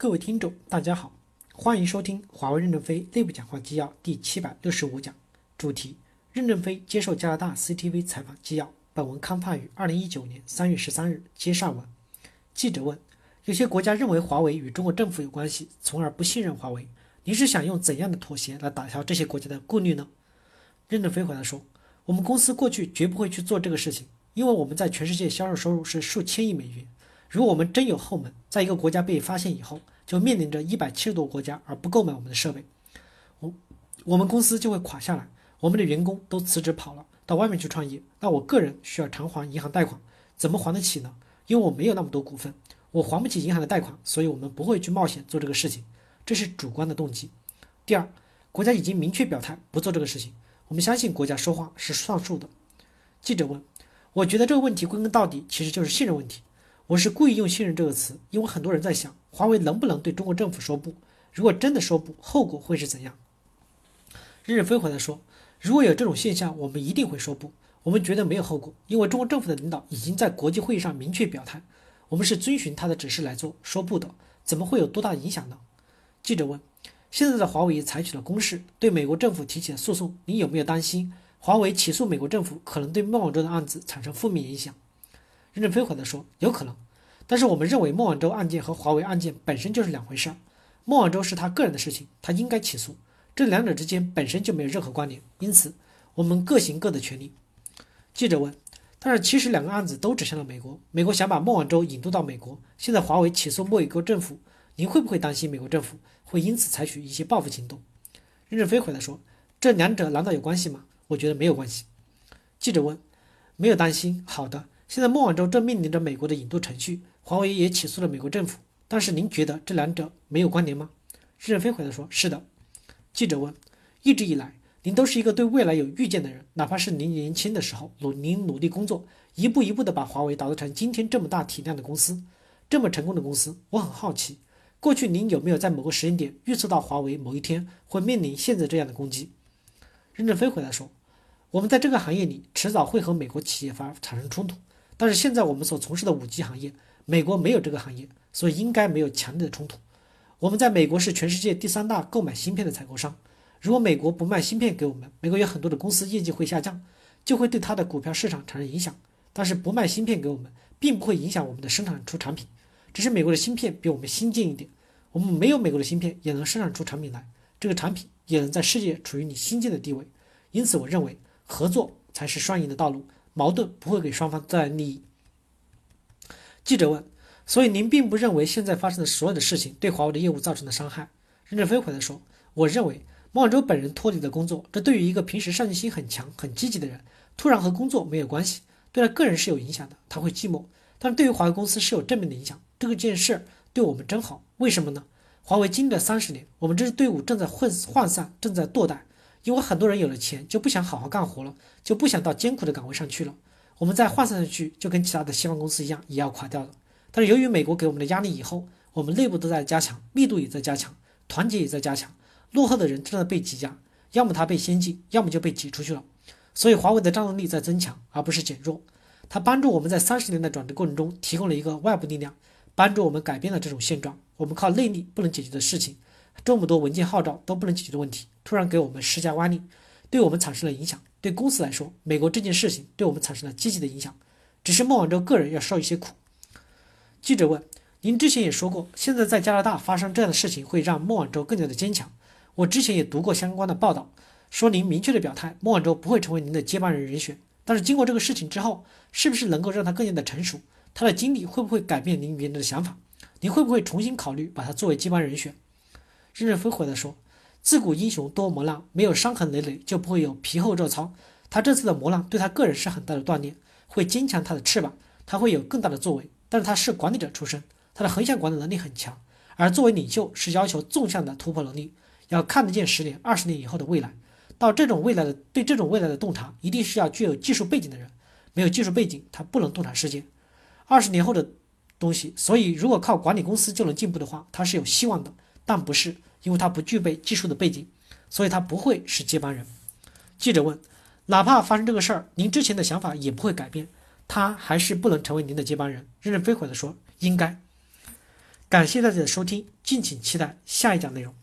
各位听众，大家好，欢迎收听华为任正非内部讲话纪要第七百六十五讲，主题：任正非接受加拿大 CTV 采访纪要。本文刊发于二零一九年三月十三日。接上文，记者问：有些国家认为华为与中国政府有关系，从而不信任华为。您是想用怎样的妥协来打消这些国家的顾虑呢？任正非回答说：我们公司过去绝不会去做这个事情，因为我们在全世界销售收入是数千亿美元。如果我们真有后门，在一个国家被发现以后，就面临着一百七十多个国家而不购买我们的设备，我我们公司就会垮下来，我们的员工都辞职跑了，到外面去创业。那我个人需要偿还银行贷款，怎么还得起呢？因为我没有那么多股份，我还不起银行的贷款，所以我们不会去冒险做这个事情，这是主观的动机。第二，国家已经明确表态不做这个事情，我们相信国家说话是算数的。记者问，我觉得这个问题归根到底其实就是信任问题。我是故意用“信任”这个词，因为很多人在想，华为能不能对中国政府说不？如果真的说不，后果会是怎样？任正非回答说：“如果有这种现象，我们一定会说不。我们觉得没有后果，因为中国政府的领导已经在国际会议上明确表态，我们是遵循他的指示来做，说不的，怎么会有多大影响呢？”记者问：“现在的华为采取了攻势，对美国政府提起了诉讼，你有没有担心华为起诉美国政府可能对孟晚舟的案子产生负面影响？”任正非回答说：“有可能，但是我们认为孟晚舟案件和华为案件本身就是两回事儿。孟晚舟是他个人的事情，他应该起诉，这两者之间本身就没有任何关联，因此我们各行各的权利。”记者问：“但是其实两个案子都指向了美国，美国想把孟晚舟引渡到美国，现在华为起诉墨西哥政府，您会不会担心美国政府会因此采取一些报复行动？”任正非回答说：“这两者难道有关系吗？我觉得没有关系。”记者问：“没有担心？好的。”现在孟晚舟正面临着美国的引渡程序，华为也起诉了美国政府。但是您觉得这两者没有关联吗？任正非回答说：“是的。”记者问：“一直以来，您都是一个对未来有预见的人，哪怕是您年轻的时候，努您努力工作，一步一步的把华为打造成今天这么大体量的公司，这么成功的公司。我很好奇，过去您有没有在某个时间点预测到华为某一天会面临现在这样的攻击？”任正非回答说：“我们在这个行业里，迟早会和美国企业发产生冲突。”但是现在我们所从事的五 G 行业，美国没有这个行业，所以应该没有强烈的冲突。我们在美国是全世界第三大购买芯片的采购商。如果美国不卖芯片给我们，美国有很多的公司业绩会下降，就会对它的股票市场产生影响。但是不卖芯片给我们，并不会影响我们的生产出产品，只是美国的芯片比我们先进一点。我们没有美国的芯片也能生产出产品来，这个产品也能在世界处于你先进的地位。因此，我认为合作才是双赢的道路。矛盾不会给双方带来利益。记者问：“所以您并不认为现在发生的所有的事情对华为的业务造成的伤害？”任正非回答说：“我认为孟晚舟本人脱离了工作，这对于一个平时上进心很强、很积极的人，突然和工作没有关系，对他个人是有影响的，他会寂寞。但是对于华为公司是有正面的影响。这个件事对我们真好，为什么呢？华为经历了三十年，我们这支队伍正在混涣散，正在堕代。”因为很多人有了钱就不想好好干活了，就不想到艰苦的岗位上去了。我们再换算上去，就跟其他的西方公司一样，也要垮掉了。但是由于美国给我们的压力以后，我们内部都在加强，密度也在加强，团结也在加强。落后的人正在被挤压，要么他被先进，要么就被挤出去了。所以华为的战斗力在增强，而不是减弱。它帮助我们在三十年的转折过程中提供了一个外部力量，帮助我们改变了这种现状。我们靠内力不能解决的事情。这么多文件号召都不能解决的问题，突然给我们施加压力，对我们产生了影响。对公司来说，美国这件事情对我们产生了积极的影响，只是孟晚舟个人要受一些苦。记者问：“您之前也说过，现在在加拿大发生这样的事情会让孟晚舟更加的坚强。我之前也读过相关的报道，说您明确的表态，孟晚舟不会成为您的接班人人选。但是经过这个事情之后，是不是能够让他更加的成熟？他的经历会不会改变您原来的想法？您会不会重新考虑把他作为接班人选？”任正非回答说：“自古英雄多磨难，没有伤痕累累就不会有皮厚肉糙。他这次的磨难对他个人是很大的锻炼，会坚强他的翅膀，他会有更大的作为。但是他是管理者出身，他的横向管理能力很强，而作为领袖是要求纵向的突破能力，要看得见十年、二十年以后的未来。到这种未来的对这种未来的洞察，一定是要具有技术背景的人。没有技术背景，他不能洞察世界。二十年后的东西，所以如果靠管理公司就能进步的话，他是有希望的，但不是。”因为他不具备技术的背景，所以他不会是接班人。记者问：“哪怕发生这个事儿，您之前的想法也不会改变，他还是不能成为您的接班人？”任正非回答说：“应该。”感谢大家的收听，敬请期待下一讲内容。